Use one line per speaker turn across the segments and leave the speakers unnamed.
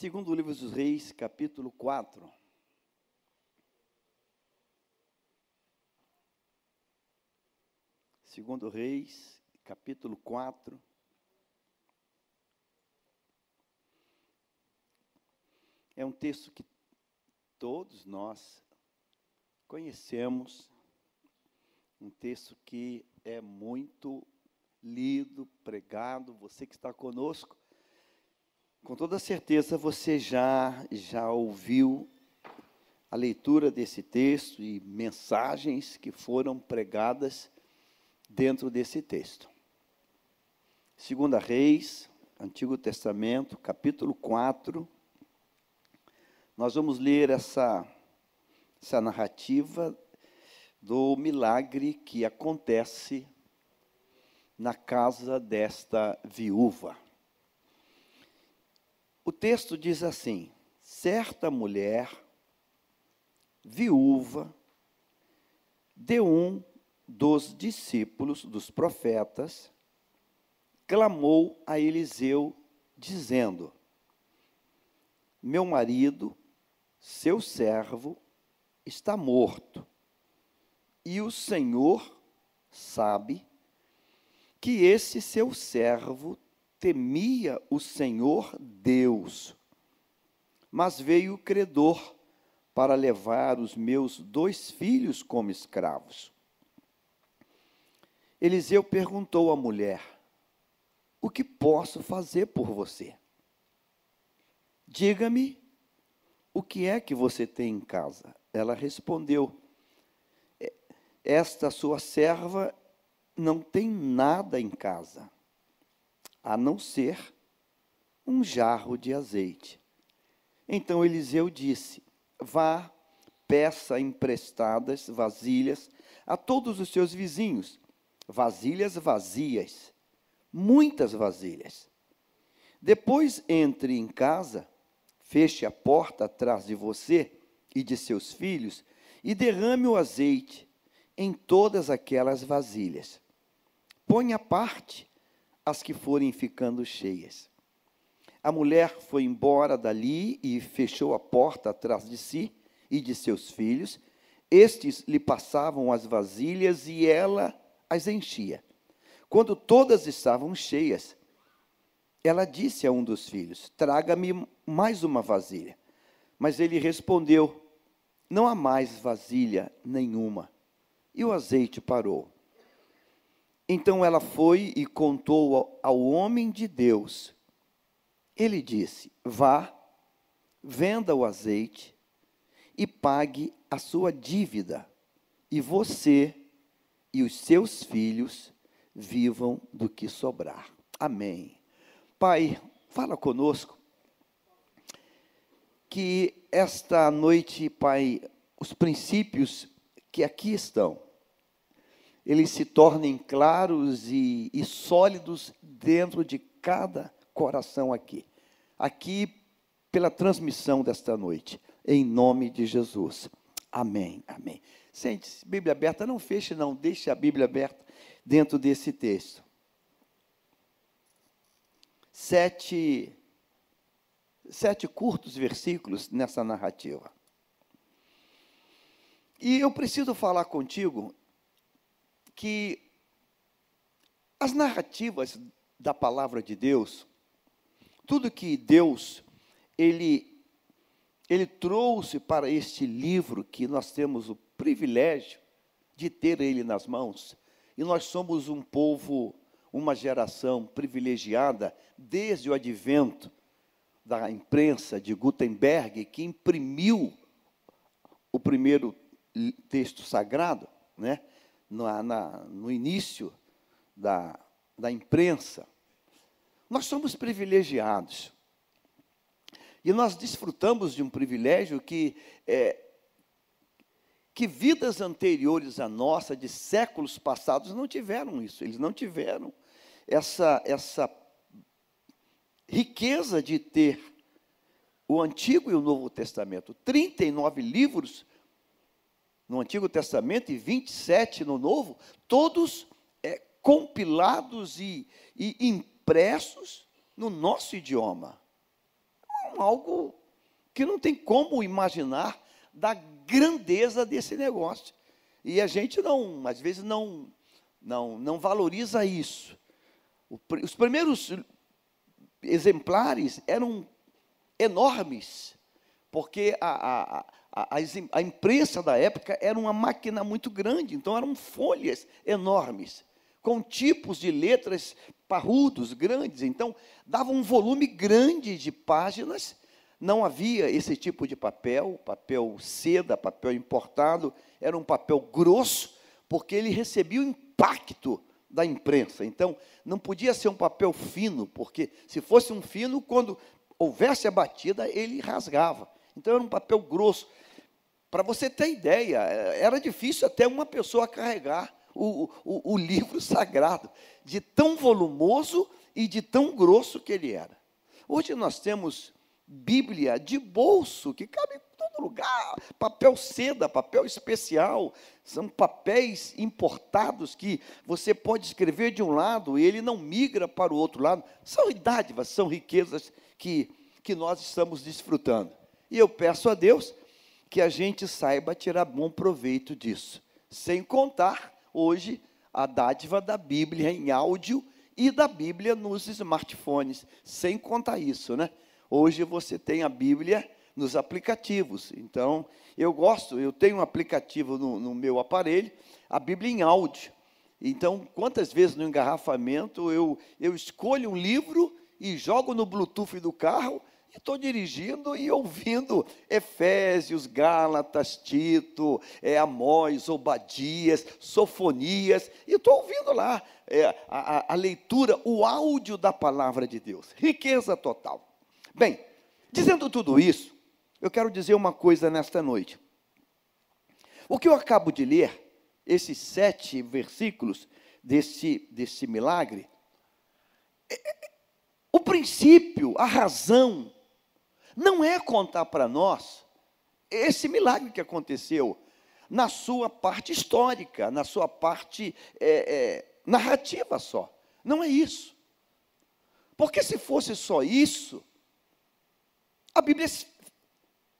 Segundo o livro dos Reis, capítulo 4. Segundo Reis, capítulo 4. É um texto que todos nós conhecemos, um texto que é muito lido, pregado, você que está conosco, com toda certeza você já já ouviu a leitura desse texto e mensagens que foram pregadas dentro desse texto. Segunda Reis, Antigo Testamento, capítulo 4. Nós vamos ler essa essa narrativa do milagre que acontece na casa desta viúva. O texto diz assim: certa mulher, viúva, de um dos discípulos dos profetas, clamou a Eliseu, dizendo: Meu marido, seu servo, está morto, e o Senhor sabe que esse seu servo temia o Senhor Deus. Mas veio o credor para levar os meus dois filhos como escravos. Eliseu perguntou à mulher: O que posso fazer por você? Diga-me o que é que você tem em casa. Ela respondeu: Esta sua serva não tem nada em casa a não ser um jarro de azeite. Então Eliseu disse: Vá, peça emprestadas vasilhas a todos os seus vizinhos, vasilhas vazias, muitas vasilhas. Depois entre em casa, feche a porta atrás de você e de seus filhos e derrame o azeite em todas aquelas vasilhas. Ponha à parte as que forem ficando cheias. A mulher foi embora dali e fechou a porta atrás de si e de seus filhos. Estes lhe passavam as vasilhas e ela as enchia. Quando todas estavam cheias, ela disse a um dos filhos: Traga-me mais uma vasilha. Mas ele respondeu: Não há mais vasilha nenhuma. E o azeite parou. Então ela foi e contou ao homem de Deus. Ele disse: Vá, venda o azeite e pague a sua dívida, e você e os seus filhos vivam do que sobrar. Amém. Pai, fala conosco que esta noite, Pai, os princípios que aqui estão eles se tornem claros e, e sólidos dentro de cada coração aqui. Aqui, pela transmissão desta noite, em nome de Jesus. Amém, amém. Sente-se, Bíblia aberta, não feche, não, deixe a Bíblia aberta dentro desse texto. Sete, sete curtos versículos nessa narrativa. E eu preciso falar contigo que as narrativas da palavra de Deus, tudo que Deus ele ele trouxe para este livro que nós temos o privilégio de ter ele nas mãos. E nós somos um povo, uma geração privilegiada desde o advento da imprensa de Gutenberg, que imprimiu o primeiro texto sagrado, né? Na, na, no início da, da imprensa, nós somos privilegiados. E nós desfrutamos de um privilégio que, é, que vidas anteriores à nossa, de séculos passados, não tiveram isso. Eles não tiveram essa, essa riqueza de ter o Antigo e o Novo Testamento. 39 livros no Antigo Testamento e 27 no Novo, todos é, compilados e, e impressos no nosso idioma. algo que não tem como imaginar da grandeza desse negócio. E a gente não, às vezes não não não valoriza isso. Os primeiros exemplares eram enormes, porque a, a, a, a, imprensa da época era uma máquina muito grande, então eram folhas enormes, com tipos de letras parrudos, grandes, então dava um volume grande de páginas, não havia esse tipo de papel, papel seda, papel importado, era um papel grosso, porque ele recebia o impacto da imprensa. Então, não podia ser um papel fino, porque se fosse um fino, quando houvesse a batida, ele rasgava. Então, era um papel grosso. Para você ter ideia, era difícil até uma pessoa carregar o, o, o livro sagrado, de tão volumoso e de tão grosso que ele era. Hoje nós temos Bíblia de bolso, que cabe em todo lugar, papel seda, papel especial, são papéis importados que você pode escrever de um lado e ele não migra para o outro lado. São dádivas, são riquezas que, que nós estamos desfrutando. E eu peço a Deus que a gente saiba tirar bom proveito disso. Sem contar, hoje, a dádiva da Bíblia em áudio e da Bíblia nos smartphones. Sem contar isso, né? Hoje você tem a Bíblia nos aplicativos. Então, eu gosto, eu tenho um aplicativo no, no meu aparelho, a Bíblia em áudio. Então, quantas vezes no engarrafamento eu, eu escolho um livro e jogo no Bluetooth do carro e estou dirigindo e ouvindo Efésios, Gálatas, Tito, é, Amós, Obadias, Sofonias, e estou ouvindo lá é, a, a leitura, o áudio da palavra de Deus. Riqueza total. Bem, dizendo tudo isso, eu quero dizer uma coisa nesta noite. O que eu acabo de ler, esses sete versículos desse, desse milagre, é, é, o princípio, a razão, não é contar para nós esse milagre que aconteceu na sua parte histórica, na sua parte é, é, narrativa só. Não é isso. Porque se fosse só isso, a Bíblia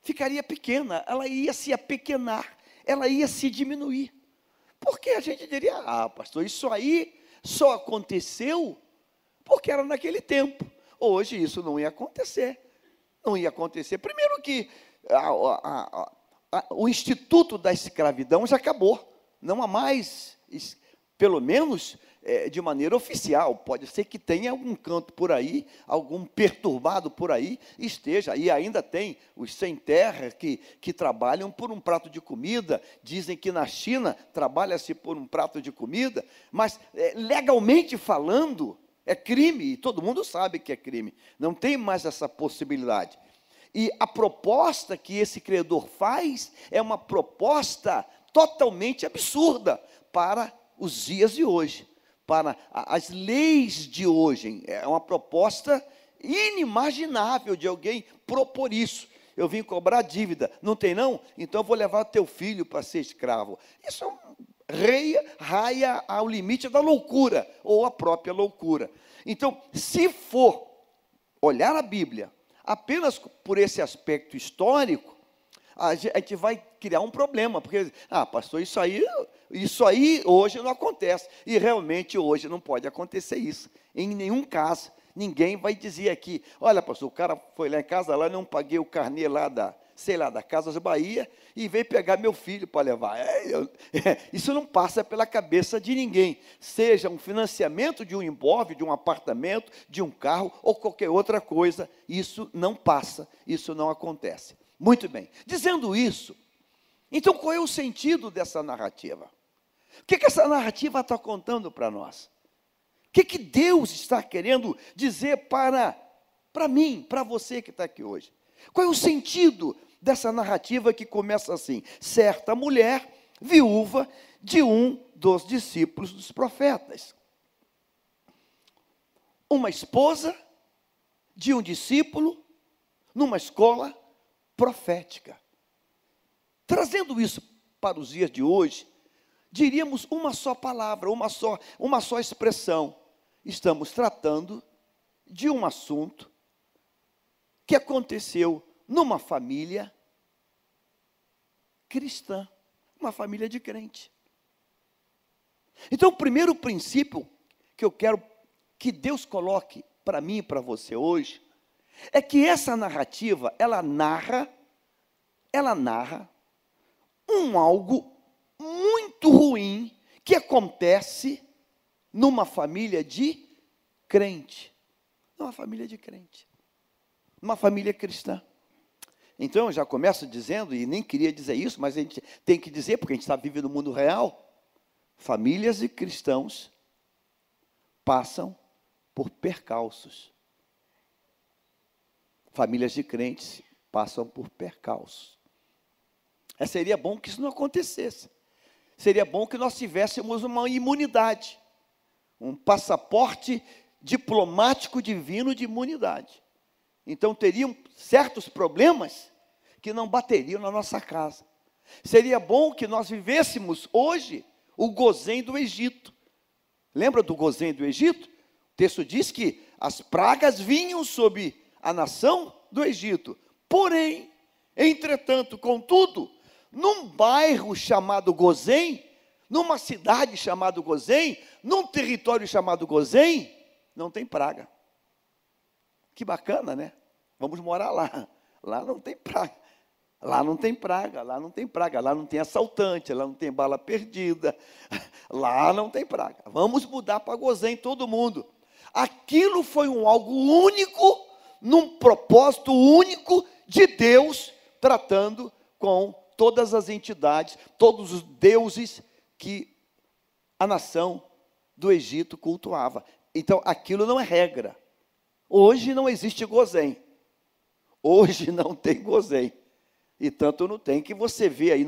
ficaria pequena, ela ia se apequenar, ela ia se diminuir. Porque a gente diria, ah, pastor, isso aí só aconteceu porque era naquele tempo. Hoje isso não ia acontecer não ia acontecer. Primeiro que a, a, a, o instituto da escravidão já acabou. Não há mais, pelo menos é, de maneira oficial. Pode ser que tenha algum canto por aí, algum perturbado por aí esteja. E ainda tem os sem terra que, que trabalham por um prato de comida. Dizem que na China trabalha-se por um prato de comida. Mas, é, legalmente falando, é crime, e todo mundo sabe que é crime. Não tem mais essa possibilidade. E a proposta que esse credor faz é uma proposta totalmente absurda para os dias de hoje, para as leis de hoje. É uma proposta inimaginável de alguém propor isso. Eu vim cobrar dívida, não tem não? Então eu vou levar teu filho para ser escravo. Isso é um reia, raia ao limite da loucura, ou a própria loucura. Então, se for olhar a Bíblia apenas por esse aspecto histórico, a gente vai criar um problema, porque, ah, pastor, isso aí, isso aí hoje não acontece. E realmente hoje não pode acontecer isso, em nenhum caso. Ninguém vai dizer aqui, olha, pastor, o cara foi lá em casa, lá não paguei o carnê lá da, sei lá, da Casas Bahia e veio pegar meu filho para levar. É, eu, é, isso não passa pela cabeça de ninguém. Seja um financiamento de um imóvel, de um apartamento, de um carro ou qualquer outra coisa, isso não passa, isso não acontece. Muito bem. Dizendo isso, então qual é o sentido dessa narrativa? O que, que essa narrativa está contando para nós? O que, que Deus está querendo dizer para, para mim, para você que está aqui hoje? Qual é o sentido dessa narrativa que começa assim: certa mulher viúva de um dos discípulos dos profetas. Uma esposa de um discípulo numa escola profética. Trazendo isso para os dias de hoje, diríamos uma só palavra, uma só, uma só expressão. Estamos tratando de um assunto que aconteceu numa família cristã, uma família de crente. Então, o primeiro princípio que eu quero que Deus coloque para mim e para você hoje é que essa narrativa, ela narra, ela narra um algo muito ruim que acontece numa família de crente. Numa família de crente. Numa família cristã. Então eu já começo dizendo, e nem queria dizer isso, mas a gente tem que dizer, porque a gente está vivendo no mundo real. Famílias de cristãos passam por percalços. Famílias de crentes passam por percalços. É, seria bom que isso não acontecesse. Seria bom que nós tivéssemos uma imunidade, um passaporte diplomático divino de imunidade. Então teriam certos problemas que não bateriam na nossa casa. Seria bom que nós vivêssemos hoje o gozem do Egito. Lembra do gozem do Egito? O texto diz que as pragas vinham sobre a nação do Egito. Porém, entretanto, contudo, num bairro chamado Gozém, numa cidade chamada Gozém, num território chamado Gozém, não tem praga. Que bacana, né? Vamos morar lá. Lá não tem praga. Lá não tem praga, lá não tem praga, lá não tem assaltante, lá não tem bala perdida, lá não tem praga. Vamos mudar para Gozém todo mundo. Aquilo foi um algo único, num propósito único de Deus tratando com todas as entidades, todos os deuses que a nação do Egito cultuava. Então, aquilo não é regra. Hoje não existe gozém. Hoje não tem gozém. E tanto não tem que você vê aí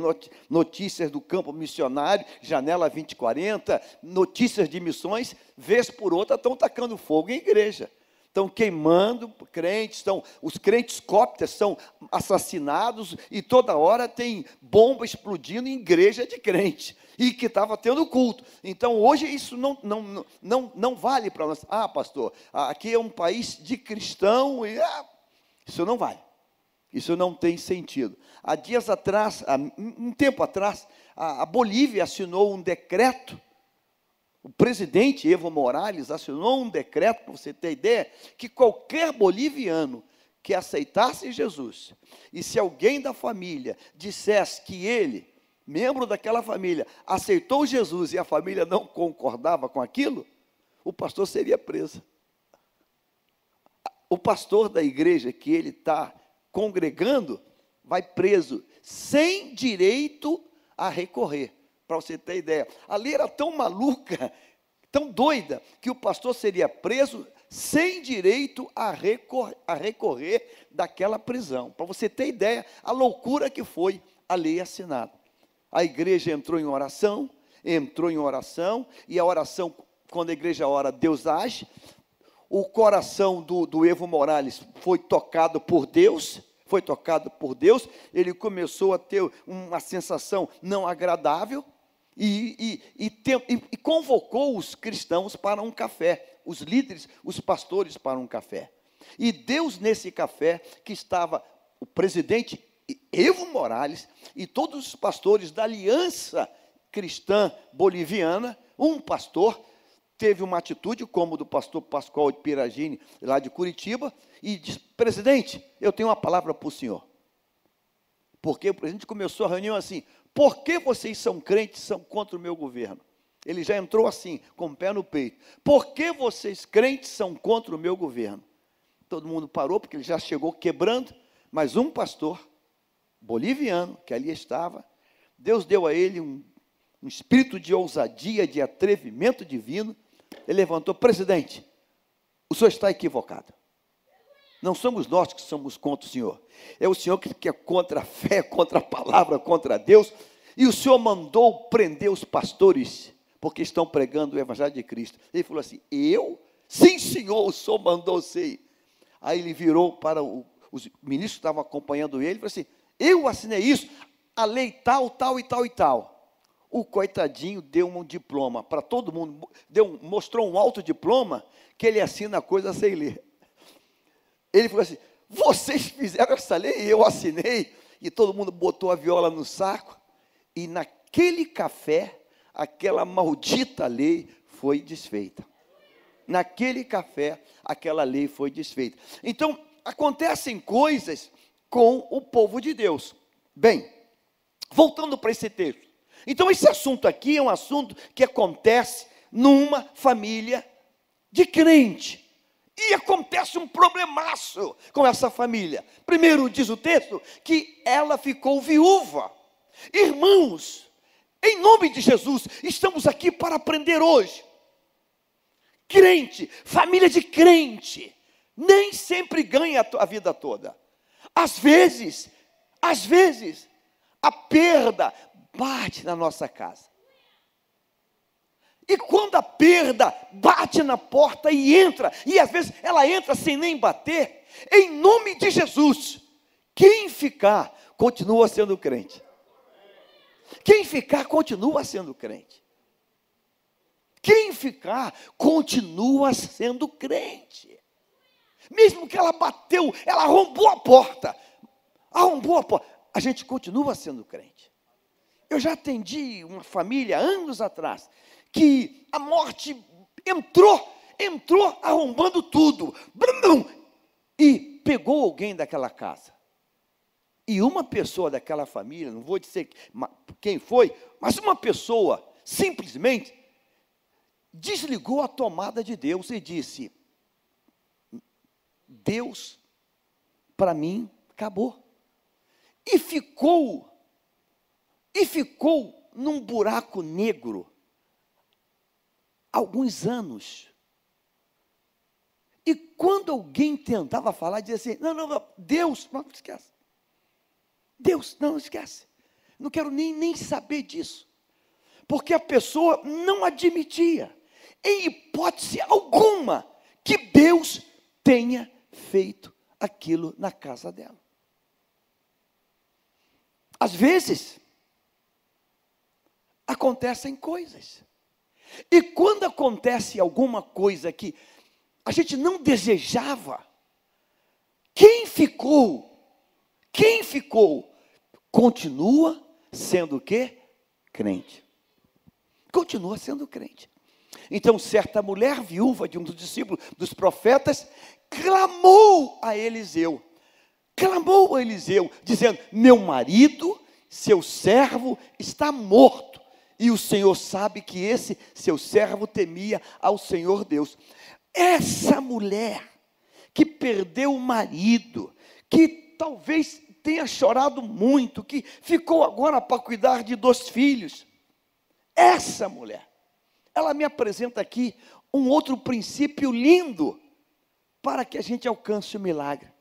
notícias do campo missionário, janela 2040, notícias de missões, vez por outra estão tacando fogo em igreja estão queimando crentes, estão, os crentes cóptas são assassinados e toda hora tem bomba explodindo em igreja de crente e que estava tendo culto. Então hoje isso não, não, não, não vale para nós. Ah, pastor, aqui é um país de cristão e ah, isso não vale. Isso não tem sentido. Há dias atrás, há um tempo atrás, a Bolívia assinou um decreto o presidente Evo Morales assinou um decreto, para você ter ideia, que qualquer boliviano que aceitasse Jesus, e se alguém da família dissesse que ele, membro daquela família, aceitou Jesus e a família não concordava com aquilo, o pastor seria preso. O pastor da igreja que ele está congregando vai preso, sem direito a recorrer para você ter ideia. A lei era tão maluca, tão doida, que o pastor seria preso sem direito a recorrer, a recorrer daquela prisão. Para você ter ideia, a loucura que foi a lei assinada. A igreja entrou em oração, entrou em oração, e a oração, quando a igreja ora, Deus age. O coração do, do Evo Morales foi tocado por Deus, foi tocado por Deus, ele começou a ter uma sensação não agradável, e, e, e, e, convocou os cristãos para um café, os líderes, os pastores para um café. E Deus, nesse café, que estava o presidente Evo Morales e todos os pastores da Aliança Cristã Boliviana, um pastor teve uma atitude como do pastor Pascoal de Piragini, lá de Curitiba, e disse: Presidente, eu tenho uma palavra para o senhor. Porque o presidente começou a reunião assim: por que vocês são crentes são contra o meu governo? Ele já entrou assim, com o pé no peito. Por que vocês crentes são contra o meu governo? Todo mundo parou, porque ele já chegou quebrando, mas um pastor boliviano, que ali estava, Deus deu a ele um, um espírito de ousadia, de atrevimento divino. Ele levantou, presidente, o senhor está equivocado. Não somos nós que somos contra o Senhor. É o Senhor que é contra a fé, contra a palavra, contra Deus. E o Senhor mandou prender os pastores, porque estão pregando o Evangelho de Cristo. Ele falou assim: Eu? Sim, Senhor, o Senhor mandou ser. Aí ele virou para o, os ministros que estavam acompanhando ele e falou assim: Eu assinei isso, a lei tal, tal e tal e tal. O coitadinho deu um diploma para todo mundo, deu, mostrou um alto diploma que ele assina a coisa sem ler. Ele falou assim: vocês fizeram essa lei, eu assinei, e todo mundo botou a viola no saco, e naquele café, aquela maldita lei foi desfeita. Naquele café, aquela lei foi desfeita. Então, acontecem coisas com o povo de Deus. Bem, voltando para esse texto. Então, esse assunto aqui é um assunto que acontece numa família de crente. E acontece um problemaço com essa família. Primeiro, diz o texto, que ela ficou viúva. Irmãos, em nome de Jesus, estamos aqui para aprender hoje. Crente, família de crente, nem sempre ganha a vida toda. Às vezes, às vezes, a perda bate na nossa casa. E quando a perda bate na porta e entra, e às vezes ela entra sem nem bater, em nome de Jesus, quem ficar continua sendo crente. Quem ficar continua sendo crente. Quem ficar continua sendo crente. Mesmo que ela bateu, ela arrombou a porta. Arrombou a porta. A gente continua sendo crente. Eu já atendi uma família anos atrás que a morte entrou, entrou arrombando tudo, e pegou alguém daquela casa. E uma pessoa daquela família, não vou dizer quem foi, mas uma pessoa simplesmente desligou a tomada de Deus e disse: Deus, para mim, acabou. E ficou, e ficou num buraco negro alguns anos. E quando alguém tentava falar, dizia assim: não, não, não, Deus, não esquece. Deus, não esquece. Não quero nem, nem saber disso. Porque a pessoa não admitia, em hipótese alguma, que Deus tenha feito aquilo na casa dela. Às vezes, acontecem coisas e quando acontece alguma coisa que a gente não desejava, quem ficou? Quem ficou? Continua sendo o quê? Crente. Continua sendo crente. Então, certa mulher viúva de um dos discípulos dos profetas clamou a Eliseu. Clamou a Eliseu, dizendo: Meu marido, seu servo, está morto e o Senhor sabe que esse seu servo temia ao Senhor Deus. Essa mulher que perdeu o marido, que talvez tenha chorado muito, que ficou agora para cuidar de dois filhos. Essa mulher, ela me apresenta aqui um outro princípio lindo para que a gente alcance o milagre.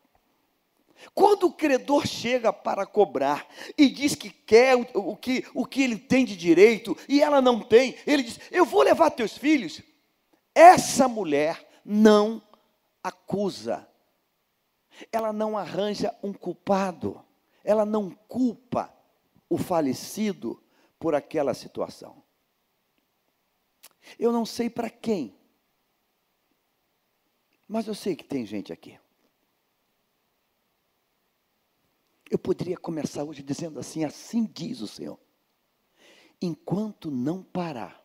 Quando o credor chega para cobrar e diz que quer o, o, que, o que ele tem de direito e ela não tem, ele diz: Eu vou levar teus filhos. Essa mulher não acusa, ela não arranja um culpado, ela não culpa o falecido por aquela situação. Eu não sei para quem, mas eu sei que tem gente aqui Eu poderia começar hoje dizendo assim: assim diz o Senhor. Enquanto não parar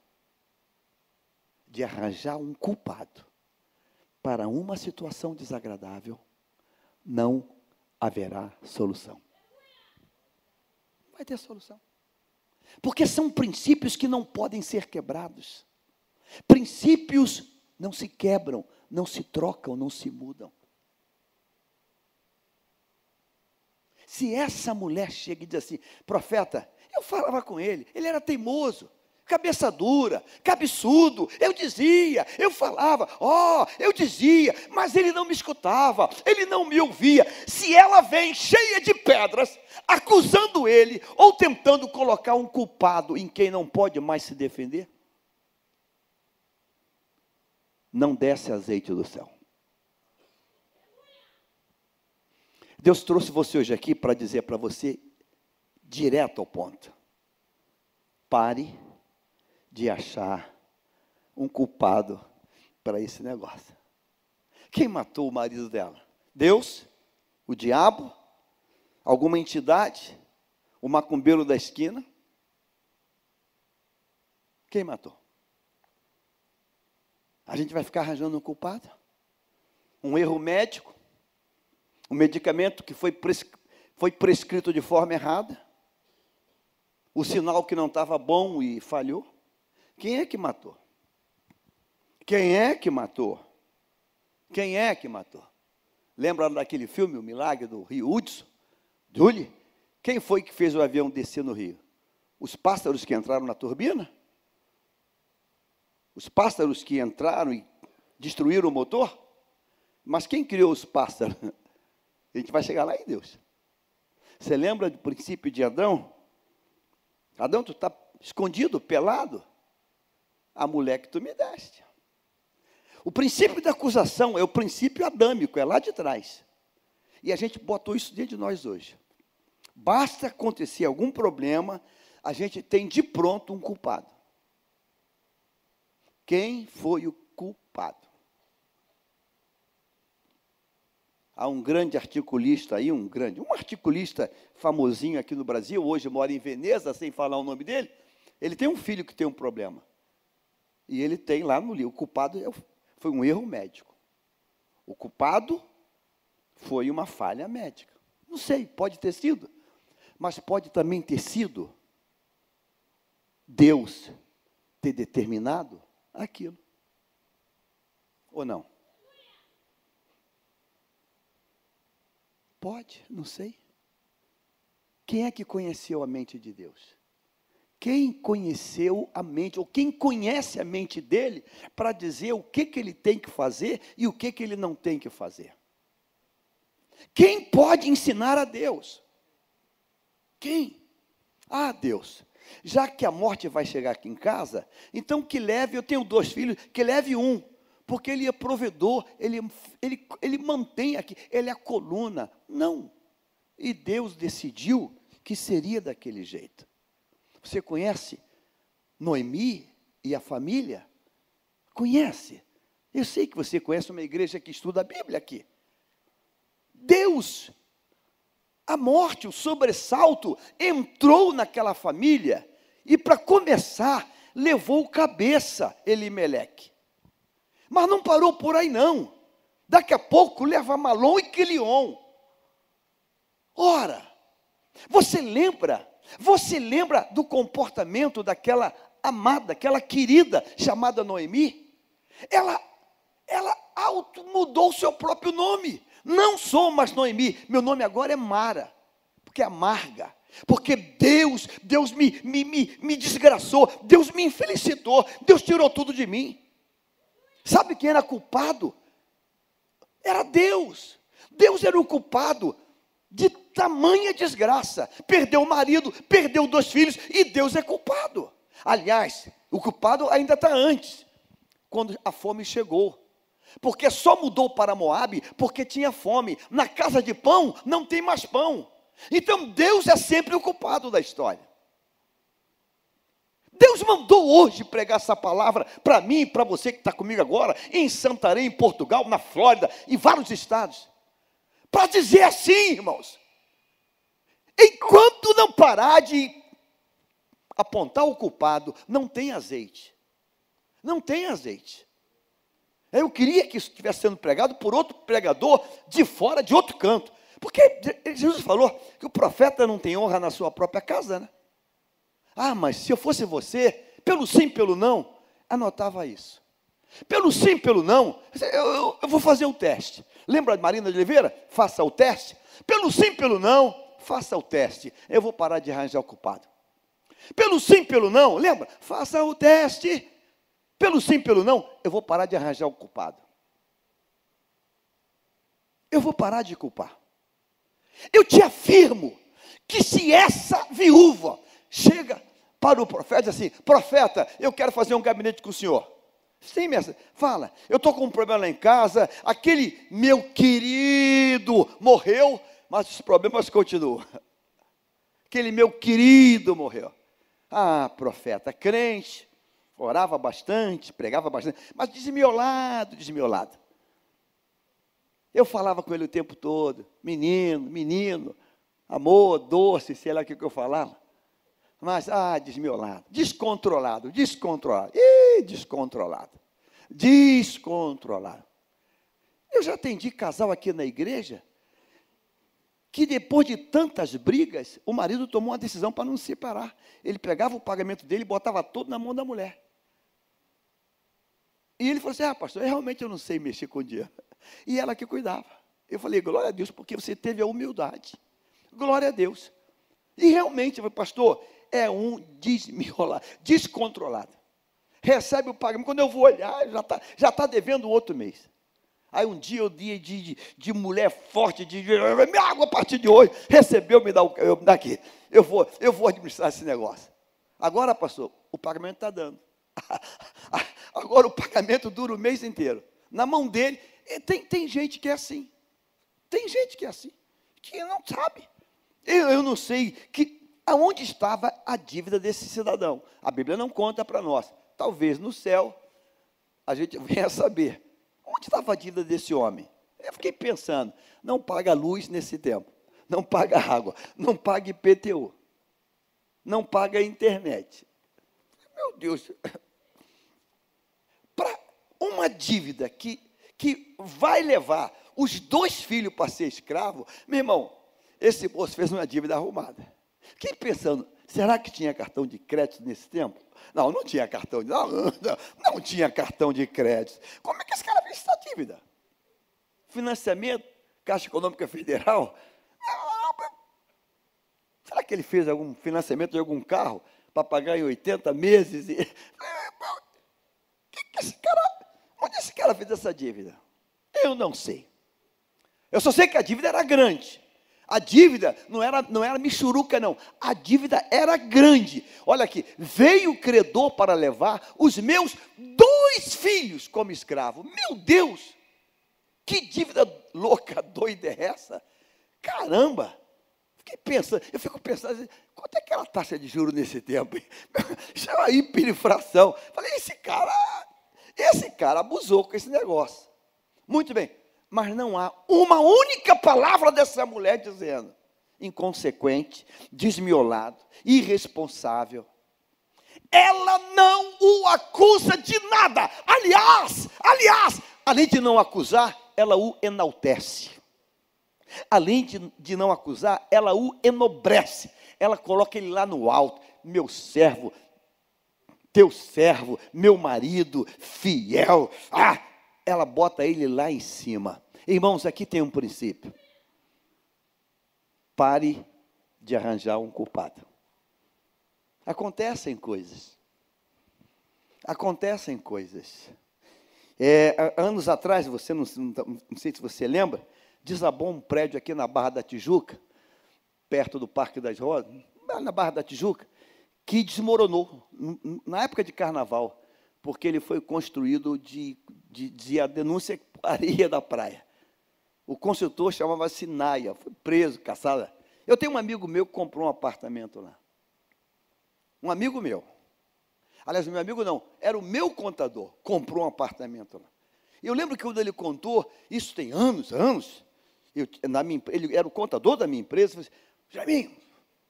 de arranjar um culpado para uma situação desagradável, não haverá solução. Vai ter solução. Porque são princípios que não podem ser quebrados. Princípios não se quebram, não se trocam, não se mudam. Se essa mulher chega e diz assim, profeta, eu falava com ele, ele era teimoso, cabeça dura, cabeçudo, eu dizia, eu falava, ó, oh, eu dizia, mas ele não me escutava, ele não me ouvia. Se ela vem cheia de pedras, acusando ele, ou tentando colocar um culpado em quem não pode mais se defender, não desce azeite do céu. Deus trouxe você hoje aqui para dizer para você, direto ao ponto: pare de achar um culpado para esse negócio. Quem matou o marido dela? Deus? O diabo? Alguma entidade? O macumbeiro da esquina? Quem matou? A gente vai ficar arranjando um culpado? Um erro médico? Um medicamento que foi, pres foi prescrito de forma errada? O sinal que não estava bom e falhou? Quem é que matou? Quem é que matou? Quem é que matou? Lembra daquele filme, O Milagre do Rio Hudson? Julie? Quem foi que fez o avião descer no rio? Os pássaros que entraram na turbina? Os pássaros que entraram e destruíram o motor? Mas quem criou os pássaros? A gente vai chegar lá em Deus. Você lembra do princípio de Adão? Adão, tu está escondido, pelado? A mulher que tu me deste. O princípio da acusação é o princípio adâmico, é lá de trás. E a gente botou isso dentro de nós hoje. Basta acontecer algum problema, a gente tem de pronto um culpado. Quem foi o culpado? Há um grande articulista aí, um grande, um articulista famosinho aqui no Brasil, hoje mora em Veneza, sem falar o nome dele. Ele tem um filho que tem um problema. E ele tem lá no livro, o culpado é foi um erro médico. O culpado foi uma falha médica. Não sei, pode ter sido, mas pode também ter sido Deus ter determinado aquilo. Ou não? Pode, não sei. Quem é que conheceu a mente de Deus? Quem conheceu a mente, ou quem conhece a mente dele, para dizer o que, que ele tem que fazer e o que, que ele não tem que fazer? Quem pode ensinar a Deus? Quem? Ah, Deus. Já que a morte vai chegar aqui em casa, então que leve, eu tenho dois filhos, que leve um, porque ele é provedor, ele, ele, ele mantém aqui, ele é a coluna. Não. E Deus decidiu que seria daquele jeito. Você conhece Noemi e a família? Conhece? Eu sei que você conhece uma igreja que estuda a Bíblia aqui. Deus, a morte, o sobressalto, entrou naquela família e, para começar, levou cabeça Elimeleque. Mas não parou por aí, não. Daqui a pouco leva Malom e Quilion. Ora, você lembra você lembra do comportamento daquela amada, aquela querida chamada Noemi? Ela, ela auto mudou o seu próprio nome. Não sou mais Noemi, meu nome agora é Mara, porque é amarga. Porque Deus, Deus me, me, me, me desgraçou, Deus me infelicitou, Deus tirou tudo de mim. Sabe quem era culpado? Era Deus. Deus era o culpado de tamanha desgraça. Perdeu o marido, perdeu dois filhos e Deus é culpado. Aliás, o culpado ainda está antes, quando a fome chegou. Porque só mudou para Moabe porque tinha fome. Na casa de pão não tem mais pão. Então Deus é sempre o culpado da história. Deus mandou hoje pregar essa palavra para mim e para você que está comigo agora, em Santarém, em Portugal, na Flórida, em vários estados para dizer assim, irmãos. Enquanto não parar de apontar o culpado, não tem azeite. Não tem azeite. Eu queria que isso estivesse sendo pregado por outro pregador de fora, de outro canto. Porque Jesus falou que o profeta não tem honra na sua própria casa, né? Ah, mas se eu fosse você, pelo sim, pelo não, anotava isso. Pelo sim, pelo não, eu, eu, eu vou fazer o teste. Lembra de Marina de Oliveira? Faça o teste. Pelo sim, pelo não, faça o teste. Eu vou parar de arranjar o culpado. Pelo sim, pelo não, lembra? Faça o teste. Pelo sim, pelo não, eu vou parar de arranjar o culpado. Eu vou parar de culpar. Eu te afirmo que se essa viúva chega para o profeta assim: profeta, eu quero fazer um gabinete com o senhor. Sim, mestre, fala. Eu estou com um problema lá em casa. Aquele meu querido morreu, mas os problemas continuam. Aquele meu querido morreu. Ah, profeta, crente, orava bastante, pregava bastante, mas desmiolado, desmiolado. Eu falava com ele o tempo todo, menino, menino, amor, doce, sei lá o que eu falava. Mas, ah, desmiolado, descontrolado, descontrolado, ih, descontrolado, descontrolado. Eu já atendi casal aqui na igreja que depois de tantas brigas, o marido tomou uma decisão para não se separar. Ele pegava o pagamento dele e botava todo na mão da mulher. E ele falou assim: Ah, pastor, eu realmente eu não sei mexer com dinheiro. E ela que cuidava. Eu falei: Glória a Deus, porque você teve a humildade. Glória a Deus. E realmente, pastor, é um desmiolado, descontrolado. Recebe o pagamento. Quando eu vou olhar, já está já tá devendo outro mês. Aí um dia eu dia de, de, de, mulher forte, de, de minha água a partir de hoje, recebeu, me dá, eu, me aqui. Eu vou, eu vou administrar esse negócio. Agora, pastor, o pagamento está dando. Agora o pagamento dura o mês inteiro. Na mão dele, tem, tem gente que é assim. Tem gente que é assim, que não sabe. Eu, eu não sei que aonde estava a dívida desse cidadão. A Bíblia não conta para nós. Talvez no céu a gente venha saber. Onde estava a dívida desse homem? Eu fiquei pensando, não paga luz nesse tempo, não paga água, não paga IPTU, não paga internet. Meu Deus, para uma dívida que, que vai levar os dois filhos para ser escravo, meu irmão, esse moço fez uma dívida arrumada. Fiquei pensando, será que tinha cartão de crédito nesse tempo? Não, não tinha cartão de não, não, não tinha cartão de crédito. Como é que esse cara fez essa dívida? Financiamento, Caixa Econômica Federal. Será que ele fez algum financiamento de algum carro para pagar em 80 meses? Que que esse cara, onde esse cara fez essa dívida? Eu não sei. Eu só sei que a dívida era grande. A dívida não era, não era michuruca, não. A dívida era grande. Olha aqui, veio o credor para levar os meus dois filhos como escravo. Meu Deus! Que dívida louca, doida é essa? Caramba! Fiquei pensando, eu fico pensando, quanto é que era a taxa de juros nesse tempo? Chama hiperinflação. Falei, esse cara, esse cara abusou com esse negócio. Muito bem, mas não há uma única palavra dessa mulher dizendo inconsequente, desmiolado, irresponsável. Ela não o acusa de nada. Aliás, aliás, além de não acusar, ela o enaltece. Além de, de não acusar, ela o enobrece. Ela coloca ele lá no alto. Meu servo, teu servo, meu marido, fiel. Ah, ela bota ele lá em cima. Irmãos, aqui tem um princípio. Pare de arranjar um culpado. Acontecem coisas. Acontecem coisas. É, anos atrás, você não, não sei se você lembra, desabou um prédio aqui na Barra da Tijuca, perto do Parque das Rosas, na Barra da Tijuca, que desmoronou na época de carnaval porque ele foi construído de, de, de a denúncia areia da praia. O consultor chamava-se Naia, foi preso, caçado. Eu tenho um amigo meu que comprou um apartamento lá. Um amigo meu. Aliás, meu amigo não, era o meu contador, comprou um apartamento lá. Eu lembro que quando ele contou, isso tem anos, anos, eu, na minha, ele era o contador da minha empresa, falei, Jamin,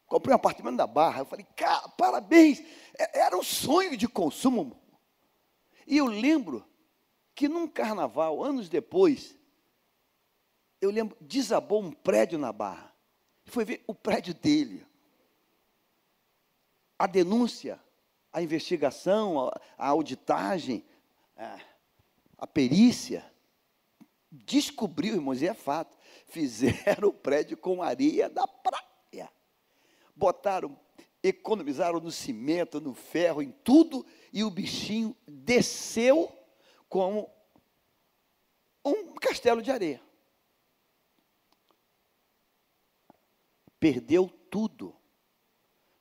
comprei um apartamento da Barra. Eu falei, cara, parabéns, é, era um sonho de consumo e eu lembro que num carnaval, anos depois, eu lembro, desabou um prédio na Barra. Foi ver o prédio dele. A denúncia, a investigação, a, auditagem, a, a perícia, descobriu, irmãos, e é fato, fizeram o prédio com areia da praia. Botaram economizaram no cimento, no ferro, em tudo, e o bichinho desceu como um castelo de areia. Perdeu tudo.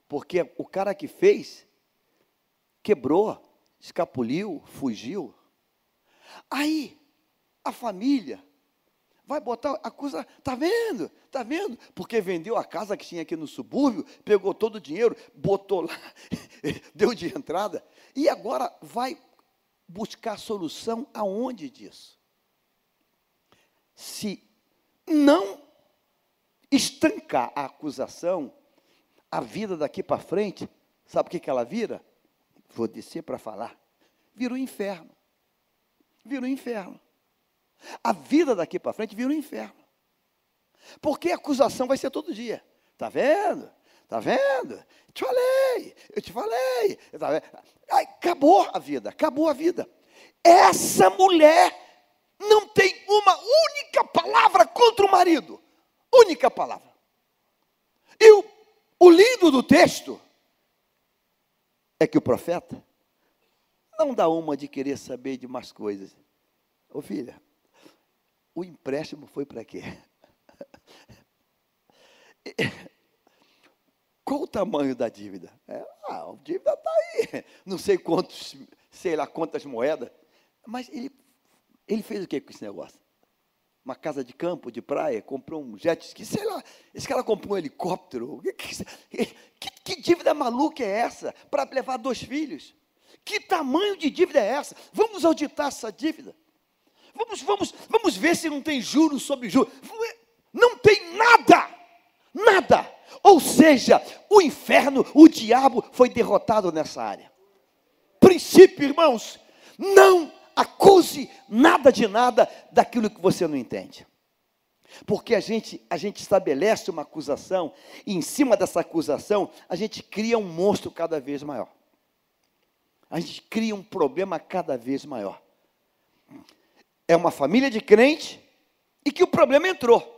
Porque o cara que fez quebrou, escapuliu, fugiu. Aí, a família vai botar a coisa, tá vendo? Tá vendo? Porque vendeu a casa que tinha aqui no subúrbio, pegou todo o dinheiro, botou lá, deu de entrada e agora vai buscar solução aonde disso? se não estancar a acusação, a vida daqui para frente, sabe o que, que ela vira? Vou descer para falar. Vira o um inferno. Vira o um inferno. A vida daqui para frente vira um inferno. Porque a acusação vai ser todo dia. Está vendo? Está vendo? Te falei, eu te falei. Tá Ai, acabou a vida, acabou a vida. Essa mulher não tem uma única palavra contra o marido. Única palavra. E o, o lindo do texto é que o profeta não dá uma de querer saber de mais coisas. Ô filha, o empréstimo foi para quê? Qual o tamanho da dívida? É, ah, a dívida está aí. Não sei quantos, sei lá quantas moedas. Mas ele, ele fez o que com esse negócio? Uma casa de campo, de praia, comprou um jet ski, sei lá. Esse cara comprou um helicóptero. Que, que, que dívida maluca é essa para levar dois filhos? Que tamanho de dívida é essa? Vamos auditar essa dívida. Vamos, vamos, vamos ver se não tem juros sobre juros. Não tem nada, nada. Ou seja, o inferno, o diabo foi derrotado nessa área. Princípio, irmãos, não acuse nada de nada daquilo que você não entende. Porque a gente, a gente estabelece uma acusação, e em cima dessa acusação, a gente cria um monstro cada vez maior. A gente cria um problema cada vez maior. É uma família de crente e que o problema entrou.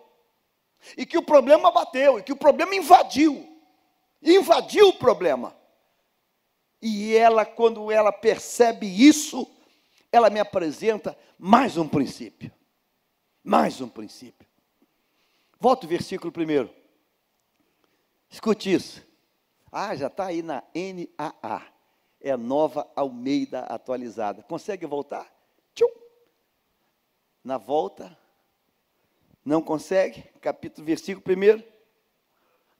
E que o problema bateu, e que o problema invadiu. Invadiu o problema. E ela, quando ela percebe isso, ela me apresenta mais um princípio. Mais um princípio. Volta o versículo primeiro. Escute isso. Ah, já está aí na NAA. É a nova Almeida atualizada. Consegue voltar? Tchum. Na volta. Não consegue? Capítulo, versículo primeiro.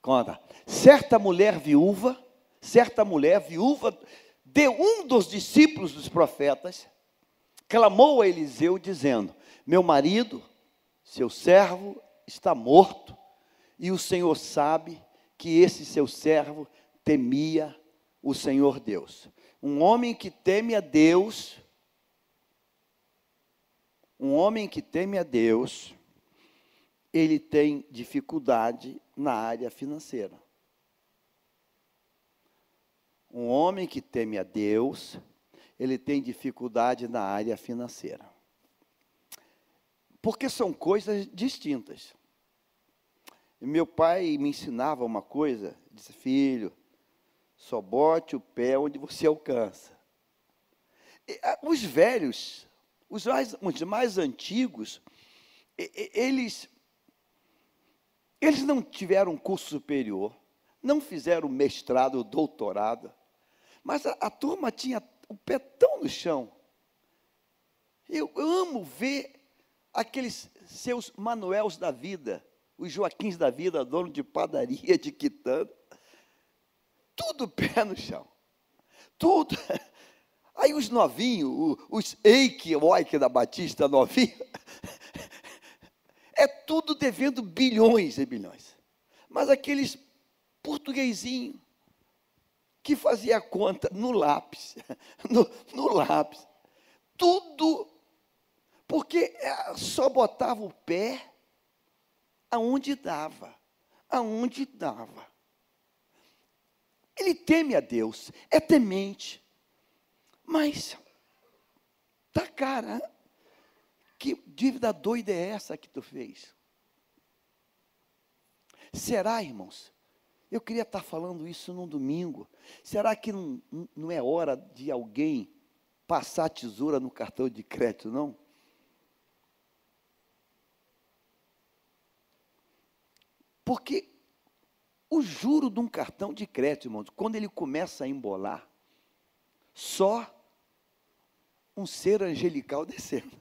Conta. Certa mulher viúva, certa mulher viúva de um dos discípulos dos profetas, clamou a Eliseu, dizendo: Meu marido, seu servo, está morto, e o Senhor sabe que esse seu servo temia o Senhor Deus. Um homem que teme a Deus, um homem que teme a Deus, ele tem dificuldade na área financeira. Um homem que teme a Deus, ele tem dificuldade na área financeira. Porque são coisas distintas. Meu pai me ensinava uma coisa, disse, filho, só bote o pé onde você alcança. E, os velhos, os mais, os mais antigos, eles, eles não tiveram curso superior, não fizeram mestrado, doutorado, mas a, a turma tinha o pé tão no chão. Eu amo ver aqueles seus Manuels da vida, os Joaquins da vida, dono de padaria, de quitanda, tudo pé no chão. Tudo. Aí os novinhos, os Eike, Oike da Batista novinho, é tudo devendo bilhões e bilhões. Mas aqueles portuguesinhos, que fazia conta no lápis, no, no lápis. Tudo, porque é, só botava o pé aonde dava, aonde dava. Ele teme a Deus, é temente, mas tá cara, que dívida doida é essa que tu fez? Será, irmãos, eu queria estar falando isso num domingo. Será que não, não é hora de alguém passar a tesoura no cartão de crédito, não? Porque o juro de um cartão de crédito, irmãos, quando ele começa a embolar, só um ser angelical descendo.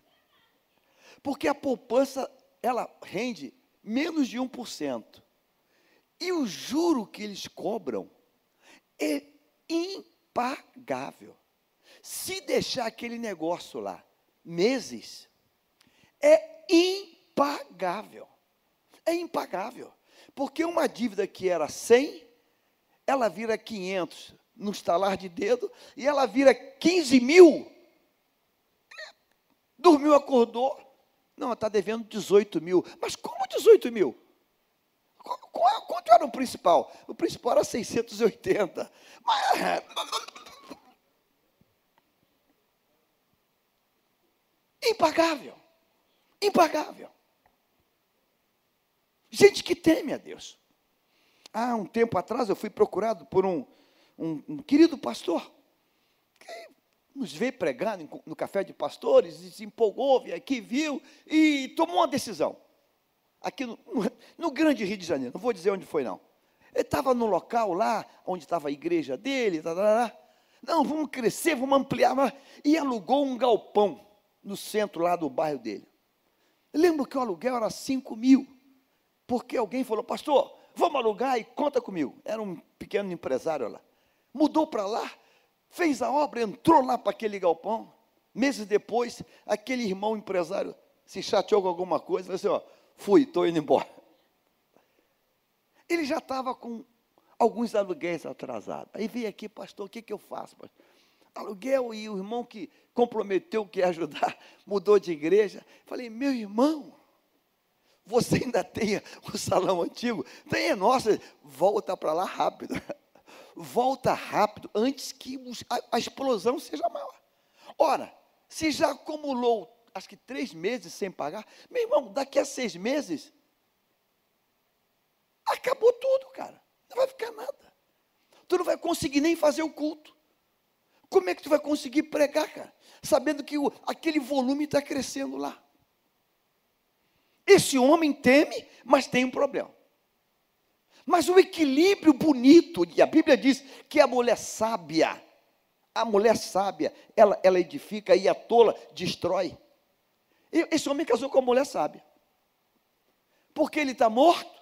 Porque a poupança, ela rende menos de 1%. E o juro que eles cobram é impagável. Se deixar aquele negócio lá meses, é impagável. É impagável. Porque uma dívida que era 100, ela vira 500 no estalar de dedo, e ela vira 15 mil. Dormiu, acordou. Não, está devendo 18 mil. Mas como 18 mil? Quanto era o principal? O principal era 680. Mas. Impagável. Impagável. Gente que teme a Deus. Há um tempo atrás eu fui procurado por um, um, um querido pastor que nos veio pregando no café de pastores e se empolgou, veio aqui, viu e tomou uma decisão. Aqui no, no grande Rio de Janeiro, não vou dizer onde foi não. Ele estava no local lá, onde estava a igreja dele, tá, tá, tá, tá. não, vamos crescer, vamos ampliar, e alugou um galpão no centro lá do bairro dele. Eu lembro que o aluguel era 5 mil, porque alguém falou, pastor, vamos alugar e conta comigo. Era um pequeno empresário lá. Mudou para lá, fez a obra, entrou lá para aquele galpão. Meses depois, aquele irmão empresário se chateou com alguma coisa, falou assim: ó, fui, estou indo embora. Ele já estava com alguns aluguéis atrasados. Aí veio aqui, pastor, o que, que eu faço? Pastor? Aluguel e o irmão que comprometeu que ia ajudar, mudou de igreja. Falei, meu irmão, você ainda tem o salão antigo? Tem, nossa, volta para lá rápido. Volta rápido antes que a explosão seja maior. Ora, se já acumulou, acho que três meses sem pagar, meu irmão, daqui a seis meses, acabou tudo, cara. Não vai ficar nada. Tu não vai conseguir nem fazer o culto. Como é que tu vai conseguir pregar, cara? Sabendo que o, aquele volume está crescendo lá. Esse homem teme, mas tem um problema. Mas o equilíbrio bonito, e a Bíblia diz que a mulher sábia, a mulher sábia, ela, ela edifica e a tola destrói. E esse homem casou com a mulher sábia. Porque ele está morto,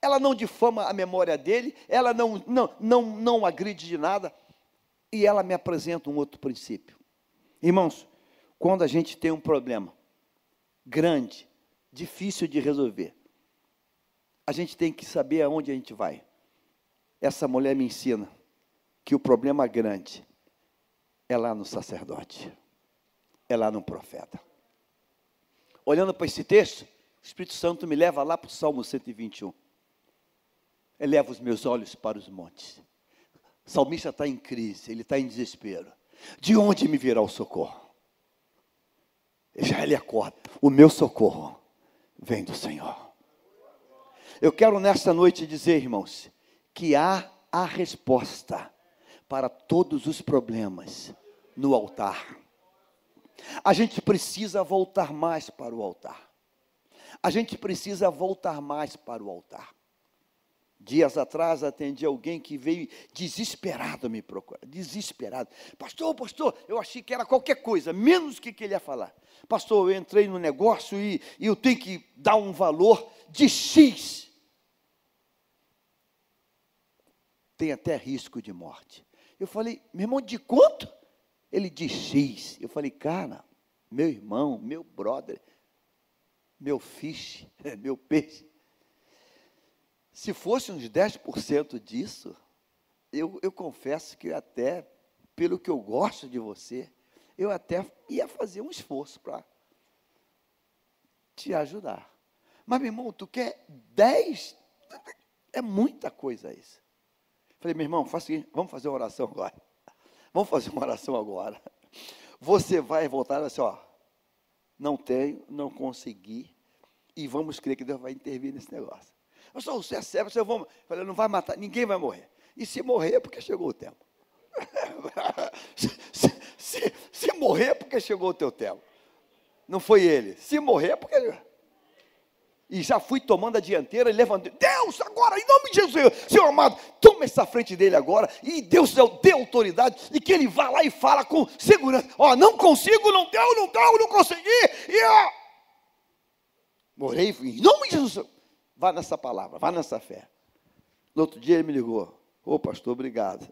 ela não difama a memória dele, ela não, não, não, não agride de nada, e ela me apresenta um outro princípio. Irmãos, quando a gente tem um problema grande, difícil de resolver. A gente tem que saber aonde a gente vai. Essa mulher me ensina que o problema grande é lá no sacerdote, é lá no profeta. Olhando para esse texto, o Espírito Santo me leva lá para o Salmo 121. Eleva os meus olhos para os montes. O salmista está em crise, ele está em desespero. De onde me virá o socorro? Já ele acorda. O meu socorro vem do Senhor. Eu quero nesta noite dizer, irmãos, que há a resposta para todos os problemas no altar. A gente precisa voltar mais para o altar. A gente precisa voltar mais para o altar. Dias atrás atendi alguém que veio desesperado me procurar, desesperado. Pastor, pastor, eu achei que era qualquer coisa, menos o que, que ele ia falar. Pastor, eu entrei no negócio e, e eu tenho que dar um valor de X. Tem até risco de morte. Eu falei, meu irmão, de quanto? Ele de X. Eu falei, cara, meu irmão, meu brother, meu fish, meu peixe. Se fosse uns 10% disso, eu, eu confesso que até, pelo que eu gosto de você, eu até ia fazer um esforço para te ajudar. Mas, meu irmão, tu quer 10? É muita coisa isso. Falei, meu irmão, faz o seguinte, vamos fazer uma oração agora. Vamos fazer uma oração agora. Você vai voltar assim, ó. Não tenho, não consegui. E vamos crer que Deus vai intervir nesse negócio. Pastor, você é cego, você vai. Falei, não vai matar, ninguém vai morrer. E se morrer é porque chegou o tempo. se, se, se, morrer é porque chegou o teu tempo. Não foi ele. Se morrer é porque. E já fui tomando a dianteira e levantei. Deus, agora, em nome de Jesus, Senhor amado, toma essa frente dele agora. E Deus dê autoridade. E que ele vá lá e fala com segurança. Ó, não consigo, não deu, não deu, não consegui. E ó. Morrei, em nome de Jesus. Vá nessa palavra, vá nessa fé. No outro dia ele me ligou. Ô oh, pastor, obrigado.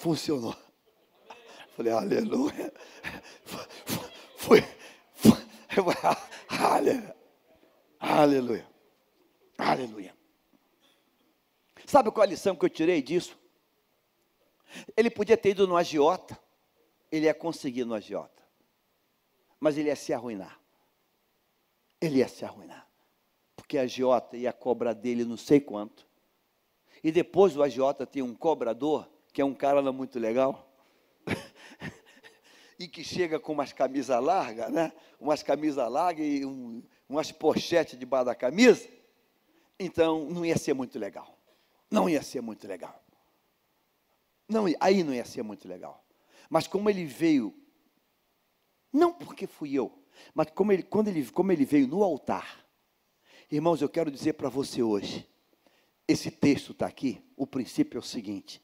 Funcionou. Falei, aleluia. Foi, foi, foi, aleluia. Aleluia. Aleluia. Sabe qual a lição que eu tirei disso? Ele podia ter ido no agiota, ele ia conseguir no agiota, mas ele ia se arruinar. Ele ia se arruinar, porque a agiota ia cobrar dele não sei quanto, e depois do agiota tem um cobrador, que é um cara não muito legal, e que chega com umas camisas largas, né? Umas camisas largas e um, umas pochetes debaixo da camisa. Então, não ia ser muito legal. Não ia ser muito legal. Não, aí não ia ser muito legal. Mas como ele veio, não porque fui eu, mas como ele, quando ele, como ele veio no altar, irmãos, eu quero dizer para você hoje, esse texto está aqui, o princípio é o seguinte: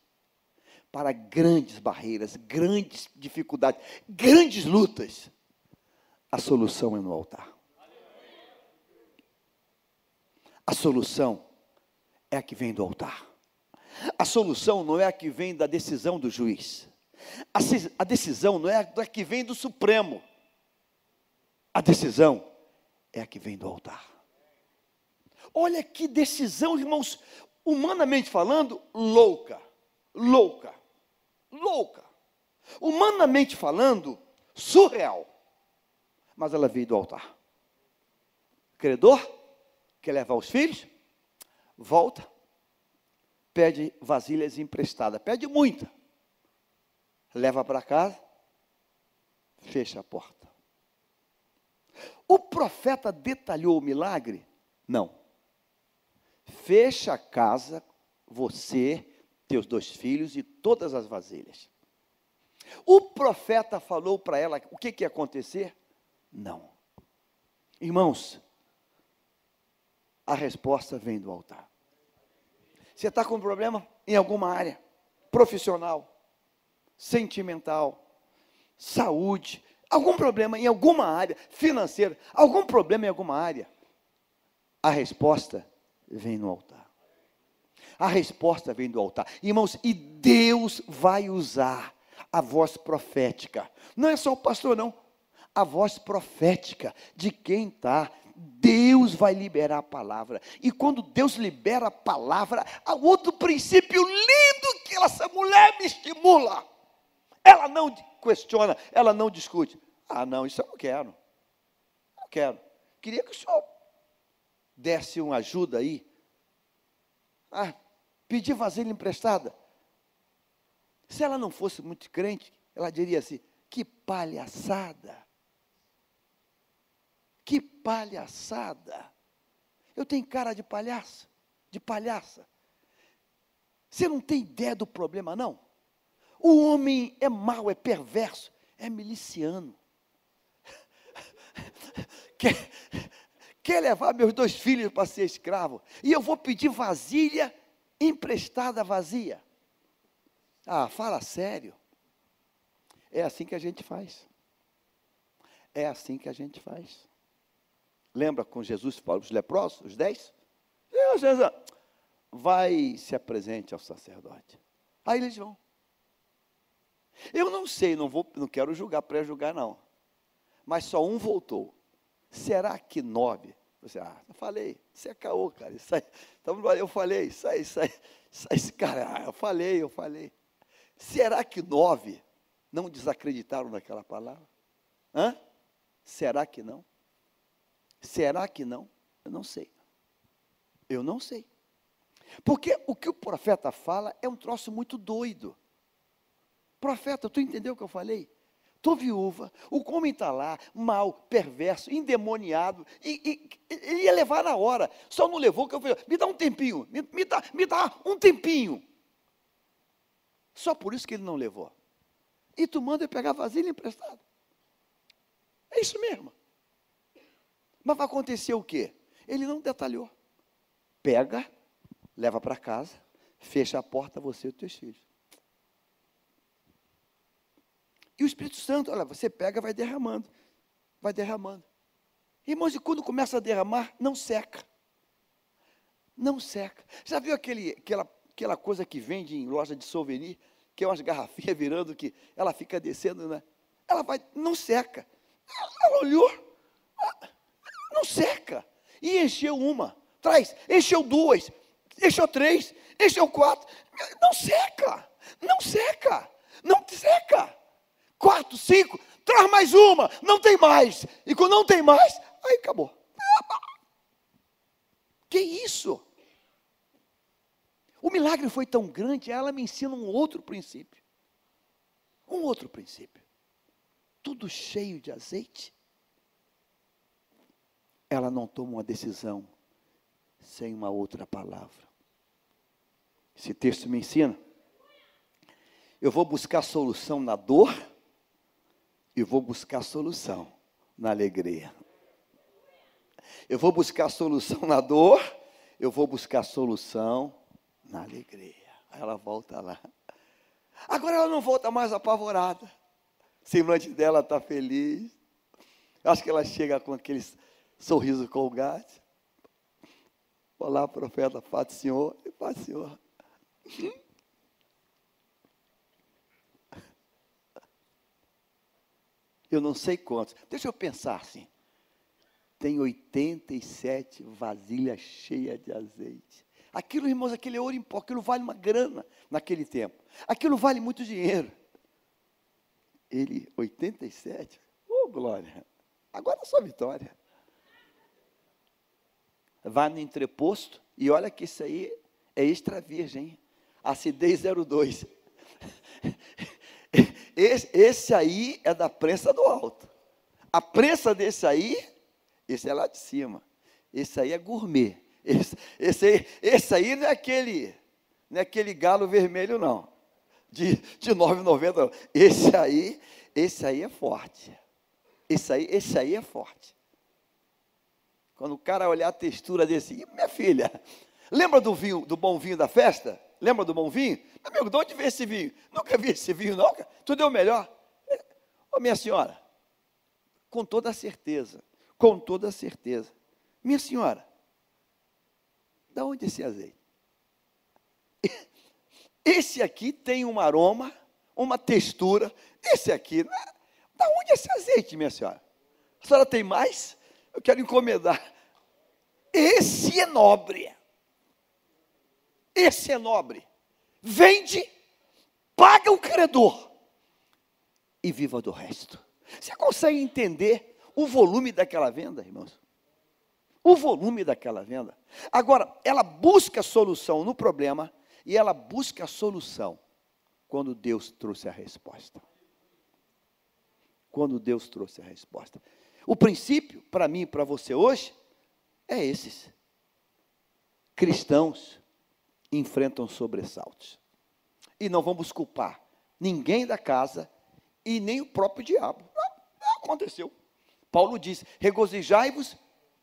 para grandes barreiras, grandes dificuldades, grandes lutas, a solução é no altar. A solução é a que vem do altar. A solução não é a que vem da decisão do juiz. A, decisão não é a que vem do Supremo. A decisão é a que vem do altar. Olha que decisão, irmãos, humanamente falando, louca, louca, louca. Humanamente falando, surreal. Mas ela veio do altar. Credor, quer levar os filhos? Volta, pede vasilhas emprestadas, pede muita. Leva para casa, fecha a porta. O profeta detalhou o milagre? Não. Fecha a casa, você, teus dois filhos e todas as vasilhas. O profeta falou para ela o que, que ia acontecer? Não. Irmãos, a resposta vem do altar. Você está com problema em alguma área, profissional, sentimental, saúde, algum problema em alguma área, financeira, algum problema em alguma área. A resposta vem no altar. A resposta vem do altar. Irmãos, e Deus vai usar a voz profética. Não é só o pastor, não. A voz profética de quem está Deus vai liberar a palavra. E quando Deus libera a palavra, há outro princípio lindo que essa mulher me estimula. Ela não questiona, ela não discute. Ah, não, isso eu não quero. Não quero. Queria que o senhor desse uma ajuda aí. Ah, pedir vasilha emprestada. Se ela não fosse muito crente, ela diria assim: que palhaçada. Que palhaçada! Eu tenho cara de palhaça, de palhaça. Você não tem ideia do problema, não? O homem é mau, é perverso, é miliciano. Quer, quer levar meus dois filhos para ser escravo? E eu vou pedir vasilha emprestada vazia. Ah, fala sério. É assim que a gente faz. É assim que a gente faz. Lembra com Jesus para os leprosos, os dez? Vai se apresente ao sacerdote. Aí eles vão. Eu não sei, não vou, não quero julgar, pré-julgar não. Mas só um voltou. Será que nove? Você, ah, eu falei, isso é caô, cara. Isso aí, eu falei, isso aí, isso aí, isso aí, cara, ah, eu falei, eu falei. Será que nove não desacreditaram naquela palavra? Hã? Será que não? Será que não? Eu não sei. Eu não sei. Porque o que o profeta fala é um troço muito doido. Profeta, tu entendeu o que eu falei? Estou viúva, o homem está lá, mal, perverso, endemoniado, e, e, ia levar na hora, só não levou que eu falei, me dá um tempinho, me, me, dá, me dá um tempinho. Só por isso que ele não levou. E tu manda eu pegar vasilha emprestada. É isso mesmo. Mas vai acontecer o quê? Ele não detalhou. Pega, leva para casa, fecha a porta, você e os teus filhos. E o Espírito Santo, olha, você pega, vai derramando, vai derramando. Irmãos, e quando começa a derramar, não seca. Não seca. Já viu aquele, aquela, aquela coisa que vende em loja de souvenir, que é umas garrafinhas virando que ela fica descendo, né? Ela vai, não seca. Ela olhou, não seca. E encheu uma. Traz, encheu duas, encheu três, encheu quatro. Não seca, não seca, não seca. Quatro, cinco, traz mais uma, não tem mais. E quando não tem mais, aí acabou. Que isso? O milagre foi tão grande, ela me ensina um outro princípio. Um outro princípio. Tudo cheio de azeite. Ela não toma uma decisão sem uma outra palavra. Esse texto me ensina. Eu vou buscar solução na dor e vou buscar solução na alegria. Eu vou buscar solução na dor, eu vou buscar solução na alegria. Ela volta lá. Agora ela não volta mais apavorada. O semblante dela está feliz. Acho que ela chega com aquele sorriso colgate. Olá, profeta, paz do Senhor. Paz do Senhor. Eu não sei quantos. Deixa eu pensar assim. Tem 87 vasilhas cheias de azeite. Aquilo, irmãos, aquele ouro em pó, aquilo vale uma grana naquele tempo. Aquilo vale muito dinheiro. Ele, 87, oh glória. Agora é só vitória. Vá no entreposto e olha que isso aí é extra virgem. Acidez 02. Esse, esse aí é da prensa do alto. A prensa desse aí, esse é lá de cima. Esse aí é gourmet. Esse, esse, aí, esse aí não é aquele, não é aquele galo vermelho, não. De, de 9,90. Esse aí, esse aí é forte. Esse aí, esse aí é forte. Quando o cara olhar a textura desse, minha filha, lembra do vinho, do bom vinho da festa? Lembra do bom vinho? Amigo, de onde veio esse vinho? Nunca vi esse vinho, não. Tu deu o melhor. Ô, minha senhora, com toda certeza, com toda certeza. Minha senhora, da onde esse azeite? Esse aqui tem um aroma, uma textura. Esse aqui, né? da onde esse azeite, minha senhora? A senhora tem mais? Eu quero encomendar. Esse é nobre. Esse é nobre. Vende, paga o credor e viva do resto. Você consegue entender o volume daquela venda, irmãos? o volume daquela venda. Agora, ela busca a solução no problema e ela busca a solução quando Deus trouxe a resposta. Quando Deus trouxe a resposta. O princípio, para mim e para você hoje, é esses. Cristãos enfrentam sobressaltos. E não vamos culpar ninguém da casa e nem o próprio diabo. Não, não aconteceu. Paulo diz: regozijai-vos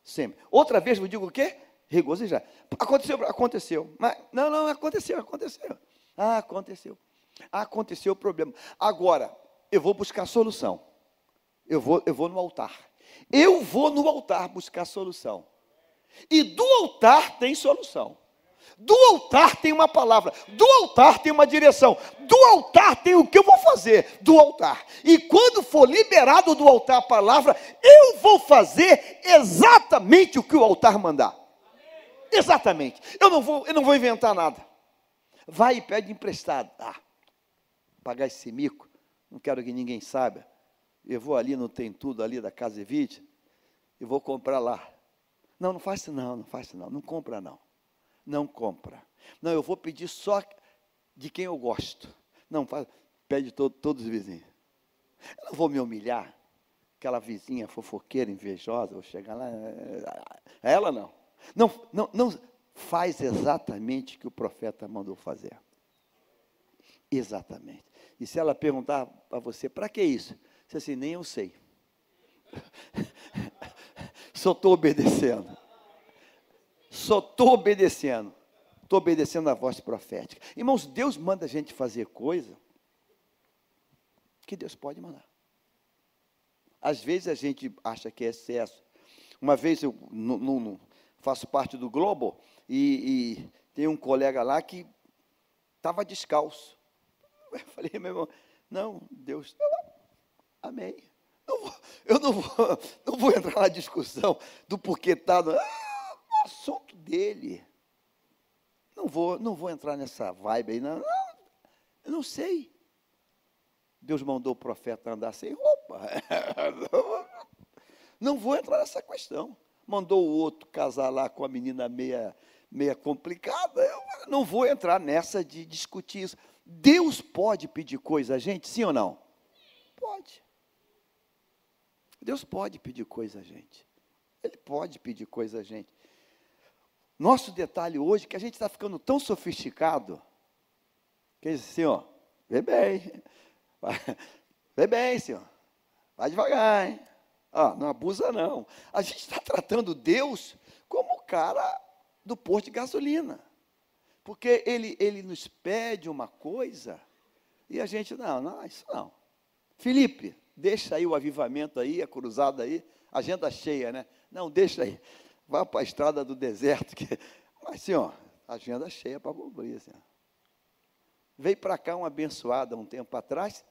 Sempre. Outra vez eu digo o quê? Regozijar. Aconteceu, aconteceu. Mas, não, não, aconteceu, aconteceu. Ah, aconteceu. Aconteceu o problema. Agora, eu vou buscar solução. Eu vou, eu vou no altar. Eu vou no altar buscar solução. E do altar tem solução. Do altar tem uma palavra, do altar tem uma direção, do altar tem o que eu vou fazer, do altar. E quando for liberado do altar a palavra, eu vou fazer exatamente o que o altar mandar. Exatamente. Eu não vou, eu não vou inventar nada. Vai e pede emprestado. Ah, pagar esse mico, não quero que ninguém saiba. Eu vou ali, não tem tudo ali da casa Evite, e vou comprar lá. Não, não faça não, não faça não, não compra não não compra. Não, eu vou pedir só de quem eu gosto. Não, faz, pede todo, todos os vizinhos. Eu não vou me humilhar. Aquela vizinha fofoqueira, invejosa, vou chegar lá. É ela não. Não, não, não faz exatamente o que o profeta mandou fazer. Exatamente. E se ela perguntar para você, para que isso? Você assim, nem eu sei. Só estou obedecendo. Só estou obedecendo. Estou obedecendo a voz profética. Irmãos, Deus manda a gente fazer coisa que Deus pode mandar. Às vezes a gente acha que é excesso. Uma vez eu faço parte do Globo e, e tem um colega lá que estava descalço. Eu falei, meu irmão, não, Deus, amém. Não vou, eu não vou, não vou entrar na discussão do porquê está. Ah, dele. Não vou, não vou entrar nessa vibe aí, não. não eu não sei. Deus mandou o profeta andar sem roupa. Não vou entrar nessa questão. Mandou o outro casar lá com a menina meia, meia complicada. Eu não vou entrar nessa de discutir isso. Deus pode pedir coisa a gente, sim ou não? Pode. Deus pode pedir coisa a gente. Ele pode pedir coisa a gente. Nosso detalhe hoje é que a gente está ficando tão sofisticado que diz assim, ó, vê bem, vê bem, senhor, vai devagar, hein? Não abusa não. A gente está tratando Deus como o cara do posto de gasolina. Porque ele, ele nos pede uma coisa e a gente, não, não, isso não. Felipe, deixa aí o avivamento aí, a cruzada aí, agenda cheia, né? Não, deixa aí. Vá para a estrada do deserto. Que... Mas, senhor, agenda cheia para cumprir, senhor. Veio para cá um abençoado um tempo atrás,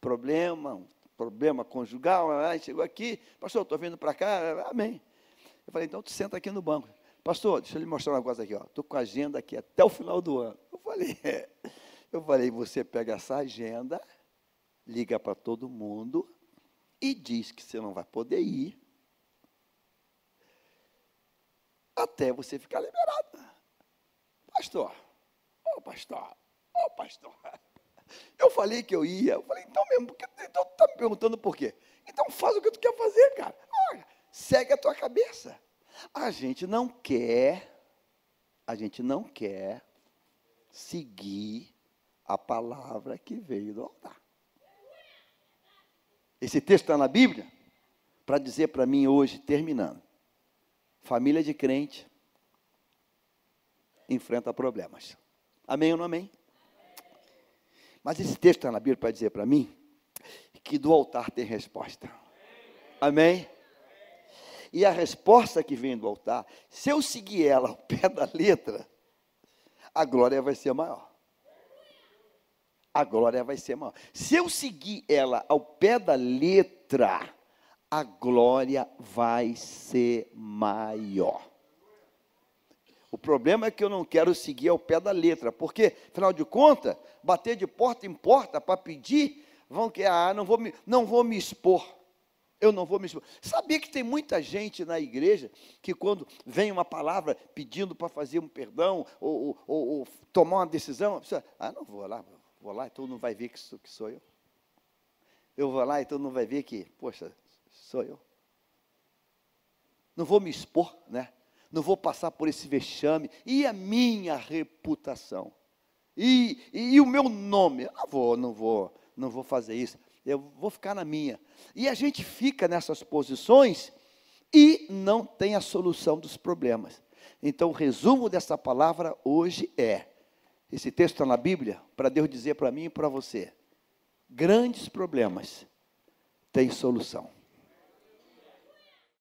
problema, um problema conjugal, chegou aqui, pastor, estou vindo para cá, amém. Eu falei, então tu senta aqui no banco. Pastor, deixa eu lhe mostrar uma coisa aqui, ó. Estou com a agenda aqui até o final do ano. Eu falei, é. eu falei, você pega essa agenda, liga para todo mundo e diz que você não vai poder ir até você ficar liberado. Pastor, ô oh, pastor, ô oh, pastor. Eu falei que eu ia, eu falei, então mesmo, porque, então tu está me perguntando por quê? Então faz o que tu quer fazer, cara. Olha, segue a tua cabeça. A gente não quer, a gente não quer seguir a palavra que veio do altar. Esse texto está na Bíblia para dizer para mim hoje, terminando: família de crente enfrenta problemas. Amém ou não amém? Mas esse texto está na Bíblia para dizer para mim que do altar tem resposta. Amém? E a resposta que vem do altar, se eu seguir ela ao pé da letra, a glória vai ser maior. A glória vai ser maior. Se eu seguir ela ao pé da letra, a glória vai ser maior. O problema é que eu não quero seguir ao pé da letra, porque, afinal de contas, bater de porta em porta para pedir, vão que ah, não vou me, não vou me expor. Eu não vou me expor. Sabia que tem muita gente na igreja que, quando vem uma palavra pedindo para fazer um perdão ou, ou, ou, tomar uma decisão, pessoa, ah, não vou lá, vou lá, então não vai ver que sou, que sou eu. Eu vou lá, então não vai ver que, poxa, sou eu. Não vou me expor, né? Não vou passar por esse vexame. E a minha reputação? E, e, e o meu nome? Eu não vou, não vou, não vou fazer isso eu vou ficar na minha. E a gente fica nessas posições e não tem a solução dos problemas. Então, o resumo dessa palavra hoje é: esse texto está na Bíblia para Deus dizer para mim e para você: grandes problemas têm solução.